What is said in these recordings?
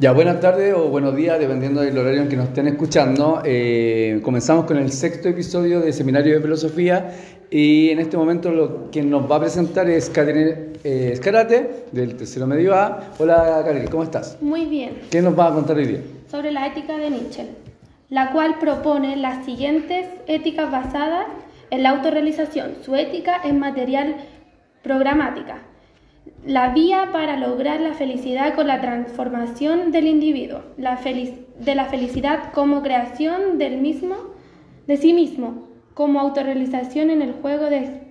Ya, buenas tardes o buenos días, dependiendo del horario en que nos estén escuchando. Eh, comenzamos con el sexto episodio de Seminario de Filosofía y en este momento lo que nos va a presentar es Catherine eh, Escarate, del tercero medio A. Hola, Catherine, ¿cómo estás? Muy bien. ¿Qué nos va a contar hoy día? Sobre la ética de Nietzsche, la cual propone las siguientes éticas basadas en la autorrealización. Su ética es material programática la vía para lograr la felicidad con la transformación del individuo, la de la felicidad como creación del mismo, de sí mismo, como autorrealización en el juego de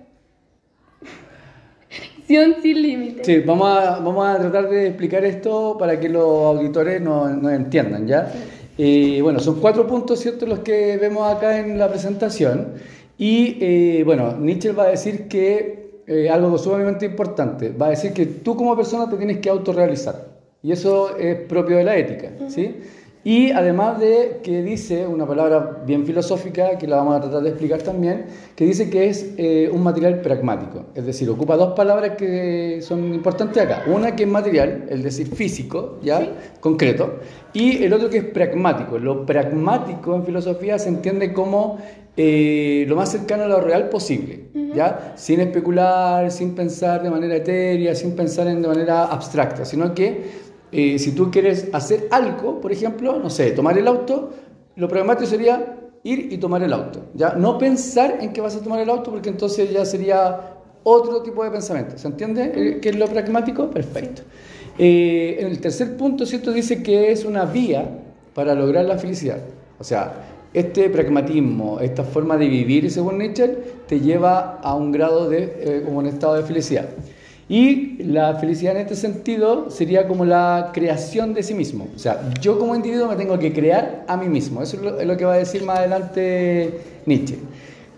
sin límites. Sí, vamos a, vamos a tratar de explicar esto para que los auditores nos, entiendan, ¿ya? Eh, bueno, son cuatro puntos, ¿cierto?, los que vemos acá en la presentación. Y, eh, bueno, Nietzsche va a decir que eh, algo sumamente importante. Va a decir que tú como persona te tienes que autorrealizar. Y eso es propio de la ética. ¿sí? Y además de que dice una palabra bien filosófica, que la vamos a tratar de explicar también, que dice que es eh, un material pragmático. Es decir, ocupa dos palabras que son importantes acá. Una que es material, es decir, físico, ¿ya? Concreto. Y el otro que es pragmático. Lo pragmático en filosofía se entiende como eh, lo más cercano a lo real posible, ¿ya? Sin especular, sin pensar de manera etérea, sin pensar en de manera abstracta, sino que eh, si tú quieres hacer algo, por ejemplo, no sé, tomar el auto, lo pragmático sería ir y tomar el auto, ¿ya? No pensar en que vas a tomar el auto porque entonces ya sería otro tipo de pensamiento, ¿se entiende? Eh, ¿Qué es lo pragmático? Perfecto. en el tercer punto, ¿cierto? Dice que es una vía para lograr la felicidad. O sea, este pragmatismo, esta forma de vivir, según Nietzsche, te lleva a un grado de, eh, como un estado de felicidad. Y la felicidad en este sentido sería como la creación de sí mismo. O sea, yo como individuo me tengo que crear a mí mismo. Eso es lo, que va a decir más adelante Nietzsche.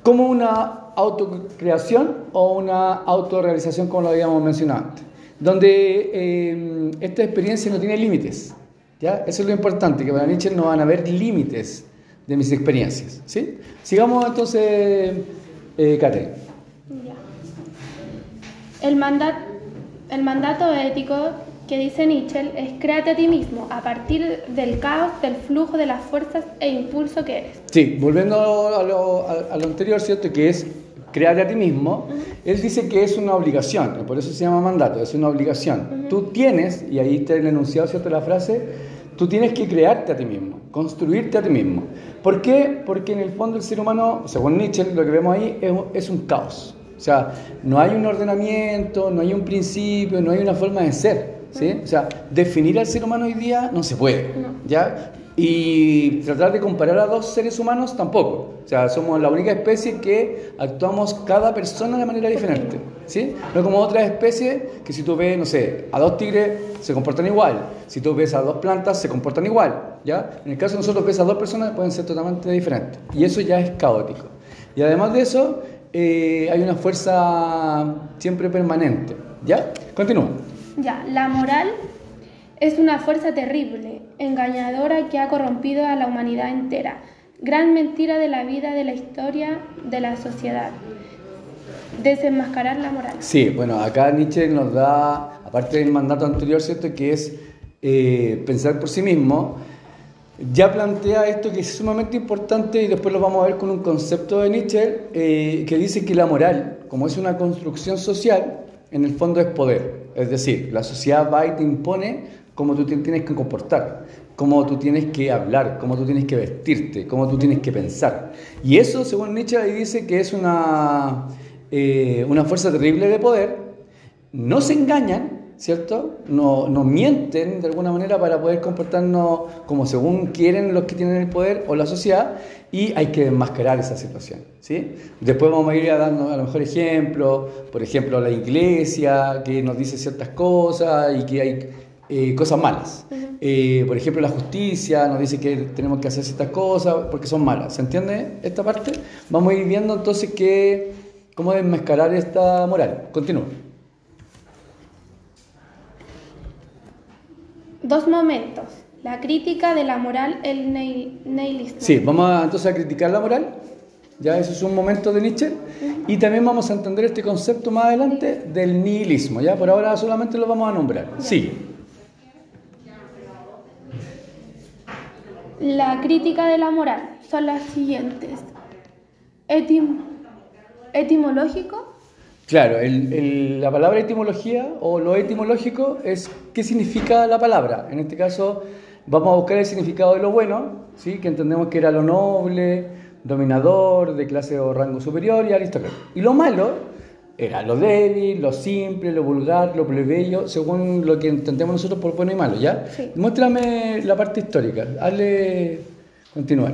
Como una autocreación o una autorrealización, como lo habíamos mencionado antes. Donde eh, esta experiencia no tiene límites. ¿ya? Eso es lo importante, que para Nietzsche no van a haber límites de mis experiencias. ¿sí? Sigamos entonces, eh. El, mandat, el mandato ético que dice Nietzsche es créate a ti mismo a partir del caos, del flujo de las fuerzas e impulso que eres. Sí, volviendo a lo, a, lo anterior, ¿cierto? Que es créate a ti mismo, él dice que es una obligación, por eso se llama mandato, es una obligación. Tú tienes, y ahí está el enunciado, ¿cierto? La frase, tú tienes que crearte a ti mismo construirte a ti mismo. ¿Por qué? Porque en el fondo el ser humano, según Nietzsche, lo que vemos ahí es, un caos. O sea, no hay un ordenamiento, no hay un principio, no hay una forma de ser. ¿sí? O sea, definir al ser humano hoy día no se puede. ¿ya? Y tratar de comparar a dos seres humanos tampoco. O sea, somos la única especie que actuamos cada persona de manera diferente. ¿sí? No como otras especies que si tú ves, no sé, a dos tigres se comportan igual. Si tú ves a dos plantas se comportan igual. ¿ya? En el caso de nosotros ves a dos personas pueden ser totalmente diferentes. Y eso ya es caótico. Y además de eso, eh, hay una fuerza siempre permanente. ¿Ya? Continúa. Ya, la moral es una fuerza terrible, engañadora que ha corrompido a la humanidad entera. Gran mentira de la vida, de la historia, de la sociedad. Desenmascarar la moral. Sí, bueno, acá Nietzsche nos da, aparte del mandato anterior, ¿cierto? Que es eh, pensar por sí mismo. Ya plantea esto que es sumamente importante y después lo vamos a ver con un concepto de Nietzsche eh, que dice que la moral, como es una construcción social, en el fondo es poder. Es decir, la sociedad va y te impone cómo tú tienes que comportar, cómo tú tienes que hablar, cómo tú tienes que vestirte, cómo tú tienes que pensar. Y eso, según Nietzsche, ahí dice que es una, eh, una fuerza terrible de poder. No se engañan, ¿cierto? No, nos mienten de alguna manera para poder comportarnos como según quieren los que tienen el poder o la sociedad y hay que enmascarar esa situación, ¿sí? Después vamos a ir dando a lo mejor ejemplos, por ejemplo, la iglesia que nos dice ciertas cosas y que hay eh, cosas malas. Eh, por ejemplo, la justicia nos dice que tenemos que hacer ciertas cosas porque son malas. ¿Se entiende esta parte? Vamos a ir viendo entonces que, cómo desmascarar esta moral. Continúa. Dos momentos. La crítica de la moral, el nihilismo. Sí, vamos a, entonces a criticar la moral. Ya eso es un momento de Nietzsche. Y también vamos a entender este concepto más adelante del nihilismo. Ya por ahora solamente lo vamos a nombrar. Sí. La crítica de la moral son las siguientes. Etim- etimológico, Claro, el- el- la palabra etimología o lo etimológico es qué significa la palabra. En este caso vamos a buscar el significado de lo bueno, ¿sí? que entendemos que era lo noble, dominador, de clase o rango superior y aristócrata. Y lo malo era lo débil, lo simple, lo vulgar, lo plebeyo, según lo que entendemos nosotros por bueno y malo, ¿ya? Sí. Muéstrame la parte histórica, hazle continuar.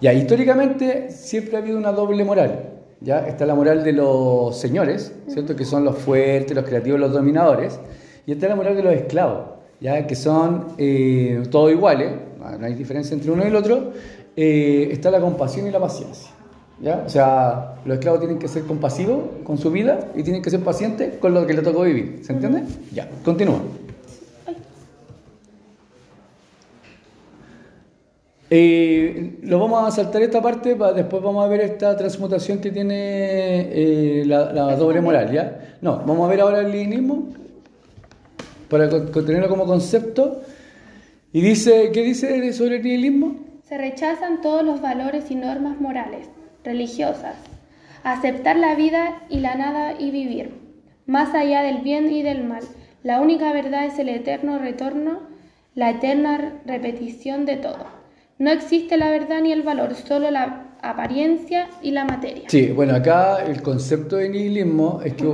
Ya, históricamente siempre ha habido una doble moral. ¿Ya? Está la moral de los señores, ¿cierto? Que son los fuertes, los creativos, los dominadores. Y está la moral de los esclavos, ¿ya? Que son eh, todos iguales, no hay diferencia entre uno y el otro. Eh, está la compasión y la paciencia. ¿ya? O sea, los esclavos tienen que ser compasivos con su vida y tienen que ser pacientes con lo que les tocó vivir. ¿Se entiende? Ya, continúa. Eh, lo vamos a saltar esta parte, para después vamos a ver esta transmutación que tiene eh, la, la doble moral, ¿ya? No, vamos a ver ahora el leninismo, para con- contenerlo como concepto. Y dice, ¿qué dice sobre el nihilismo? se rechazan todos los valores y normas morales, religiosas. Aceptar la vida y la nada y vivir, más allá del bien y del mal. La única verdad es el eterno retorno, la eterna repetición de todo. No existe la verdad ni el valor, solo la apariencia y la materia. Sí, bueno, acá el concepto de nihilismo es que,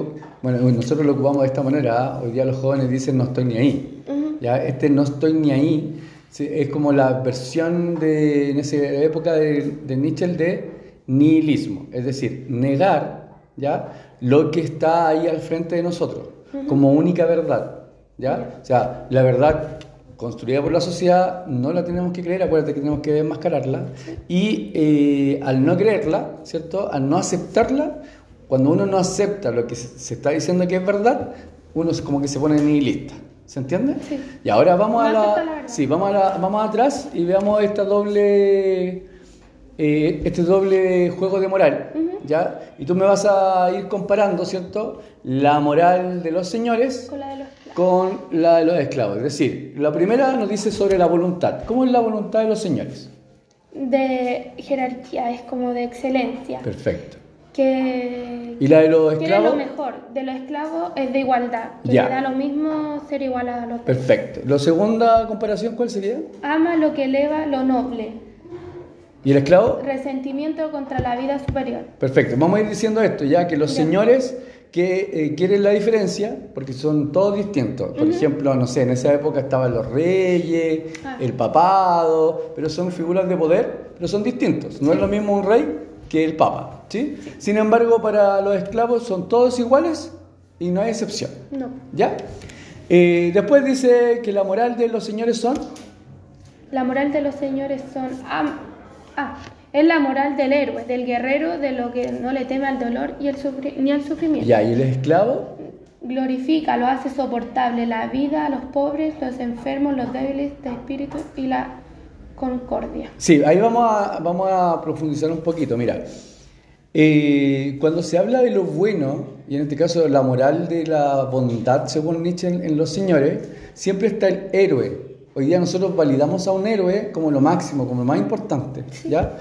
bueno, nosotros lo ocupamos de esta manera, ¿ah? hoy día los jóvenes dicen no estoy ni ahí, ¿ya? Este no estoy ni ahí sí, es como la versión de, en esa época de, de Nietzsche de nihilismo, es decir, negar, ¿ya? Lo que está ahí al frente de nosotros, como única verdad, ¿ya? O sea, la verdad construida por la sociedad, no la tenemos que creer, acuérdate que tenemos que enmascararla, y eh, al no creerla, ¿cierto? Al no aceptarla, cuando uno no acepta lo que se, está diciendo que es verdad, uno es como que se pone nihilista, ¿se entiende? Sí. Y ahora vamos No a la, sí, vamos a la- vamos atrás y veamos esta doble eh, este doble juego de moral, ¿ya? Y tú me vas a ir comparando, ¿cierto? La moral de los señores Con la de los esclavos. con la de los esclavos. Es decir, la primera nos dice sobre la voluntad. ¿Cómo es la voluntad de los señores? De jerarquía, es como de excelencia. Perfecto. Que ¿Y la de los quiere lo esclavos? mejor. De los esclavos es de igualdad. Que Ya. le da lo mismo ser igual a los. Perfecto. ¿La segunda comparación cuál sería? Ama lo que eleva lo noble. ¿Y el esclavo? Resentimiento contra la vida superior. Perfecto. Vamos a ir diciendo esto, ya que los Ya. señores que eh, quieren la diferencia, porque son todos distintos. Por ejemplo, no sé, en esa época estaban los reyes, Ah. el papado, pero son figuras de poder, pero son distintos. No es lo mismo un rey que el papa. ¿sí? Sin embargo, para los esclavos son todos iguales y no hay excepción. No. ¿Ya? Eh, después dice que la moral de los señores son La moral de los señores son. Ah, es la moral del héroe, del guerrero, de lo que no le teme al dolor y el ni al sufrimiento. y el esclavo Glorifica, lo hace soportable la vida a los pobres, los enfermos, los débiles de espíritu y la concordia. Sí, ahí vamos a, vamos a profundizar un poquito. Mira, eh, cuando se habla de lo bueno, y en este caso la moral de la bondad, según Nietzsche en, en Los Señores, siempre está el héroe. Hoy día nosotros validamos a un héroe como lo máximo, como lo más importante, ¿ya?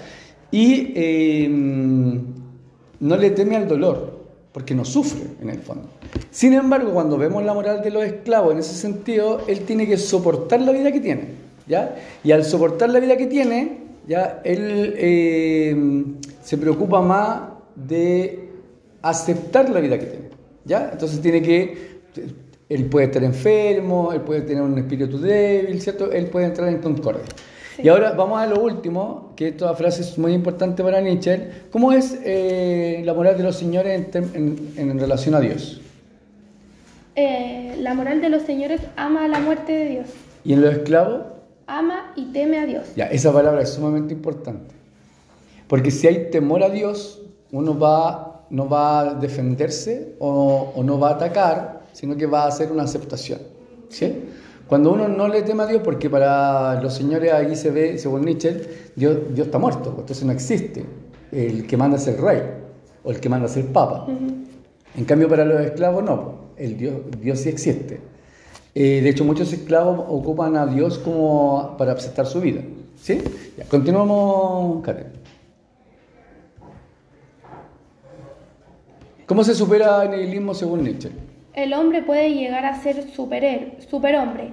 Y eh, no le teme al dolor, porque no sufre en el fondo. Sin embargo, cuando vemos la moral de los esclavos en ese sentido, él tiene que soportar la vida que tiene, ¿ya? Y al soportar la vida que tiene, ya él eh, se preocupa más de aceptar la vida que tiene, ¿ya? Entonces tiene que él puede estar enfermo, él puede tener un espíritu débil, ¿cierto? Él puede entrar en concordia. Sí. Y ahora vamos a lo último, que esta frase es muy importante para Nietzsche. ¿Cómo es eh, la moral de los señores en, tem- en- en relación a Dios? Eh, la moral de los señores ama a la muerte de Dios, ¿Y en los esclavos? ama y teme a Dios. Ya, esa palabra es sumamente importante. Porque si hay temor a Dios, uno va, no va a defenderse o, o no va a atacar, sino que va a hacer una aceptación. ¿sí? Cuando uno no le teme a Dios, porque para los señores aquí se ve, según Nietzsche, Dios, Dios está muerto, entonces no existe el que manda a ser rey o el que manda a ser papa. En cambio, para los esclavos no, el Dios, Dios sí existe. Eh, de hecho, muchos esclavos ocupan a Dios como para aceptar su vida. ¿Sí? Ya, continuamos, Karen. ¿Cómo se supera el nihilismo según Nietzsche? El hombre puede llegar a ser superher- superhombre,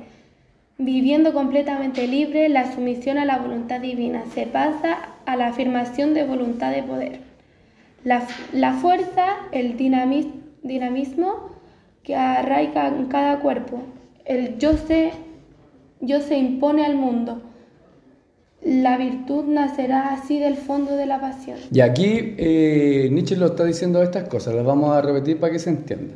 viviendo completamente libre, la sumisión a la voluntad divina se pasa a la afirmación de voluntad de poder. La, la fuerza, el dinamis- dinamismo que arraiga en cada cuerpo, el yo se, yo se impone al mundo. La virtud nacerá así del fondo de la pasión. Y aquí eh, Nietzsche lo está diciendo estas cosas, las vamos a repetir para que se entienda.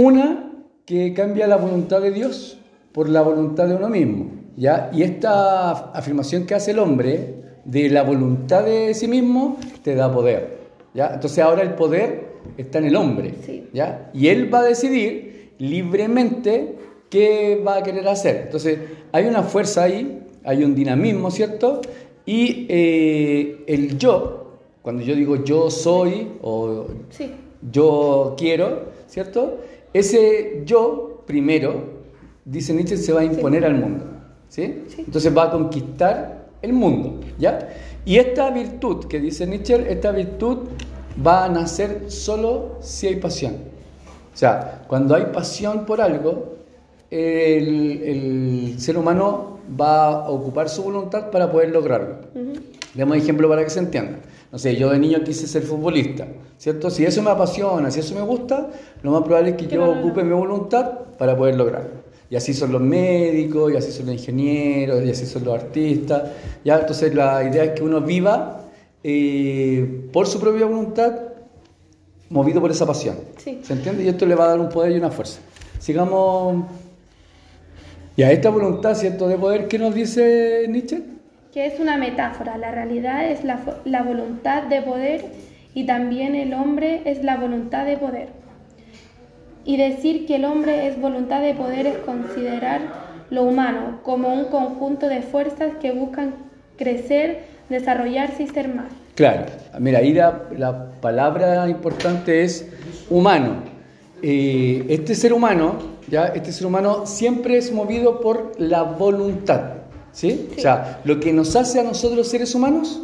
Una, que cambia la voluntad de Dios por la voluntad de uno mismo. ¿ya? Y esta afirmación que hace el hombre de la voluntad de sí mismo te da poder. ¿ya? Entonces ahora el poder está en el hombre. ¿ya? Y él va a decidir libremente qué va a querer hacer. Entonces hay una fuerza ahí, hay un dinamismo, ¿cierto? Y eh, el yo, cuando yo digo yo soy o Sí, yo quiero, ¿cierto? Ese yo primero, dice Nietzsche, se va a imponer al mundo, ¿sí? Sí. Entonces va a conquistar el mundo, ¿ya? Y esta virtud que dice Nietzsche, esta virtud va a nacer solo si hay pasión. O sea, cuando hay pasión por algo, el, el ser humano va a ocupar su voluntad para poder lograrlo. Demos ejemplo para que se entienda. No sé, yo de niño quise ser futbolista, ¿cierto? Si eso me apasiona, si eso me gusta, lo más probable es que yo ocupe mi voluntad para poder lograrlo. Y así son los médicos, y así son los ingenieros, y así son los artistas. ¿ya? Entonces la idea es que uno viva eh, por su propia voluntad, movido por esa pasión. Sí. ¿Se entiende? Y esto le va a dar un poder y una fuerza. Sigamos. Y a esta voluntad, ¿cierto? De poder, ¿qué nos dice Nietzsche? Que es una metáfora. La realidad es la, la voluntad de poder y también el hombre es la voluntad de poder. Y decir que el hombre es voluntad de poder es considerar lo humano como un conjunto de fuerzas que buscan crecer, desarrollarse y ser más. Claro, mira, ahí la, la palabra importante es humano. Eh, este ser humano, ya, este ser humano siempre es movido por la voluntad, ¿sí? Sí. O sea, lo que nos hace a nosotros seres humanos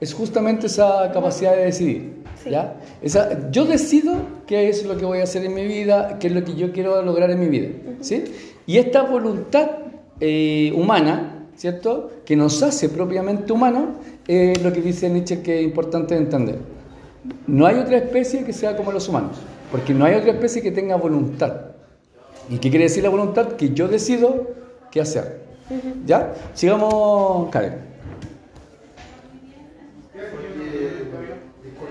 es justamente esa capacidad de decidir, Sí. ¿ya? Esa, yo decido qué es lo que voy a hacer en mi vida, qué es lo que yo quiero lograr en mi vida, ¿sí? Y esta voluntad eh, humana, ¿cierto? Que nos hace propiamente humanos, es lo que dice Nietzsche que es importante entender. No hay otra especie que sea como los humanos, porque no hay otra especie que tenga voluntad. ¿Y qué quiere decir la voluntad? Que yo decido qué hacer. ¿Ya? Sigamos, Karen.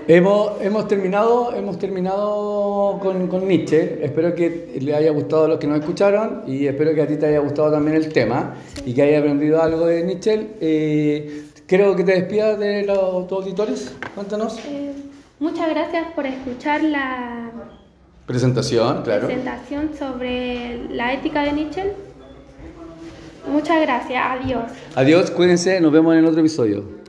Hemos, hemos terminado, hemos terminado con, con Nietzsche. Espero que le haya gustado a los que nos escucharon y espero que a ti te haya gustado también el tema y que hayas aprendido algo de Nietzsche. Eh, creo que te despidas de los, tus auditores. Cuéntanos. Eh, muchas gracias por escuchar la Presentación, claro. presentación sobre la ética de Nietzsche. Muchas gracias, adiós. Adiós, cuídense, nos vemos en el otro episodio.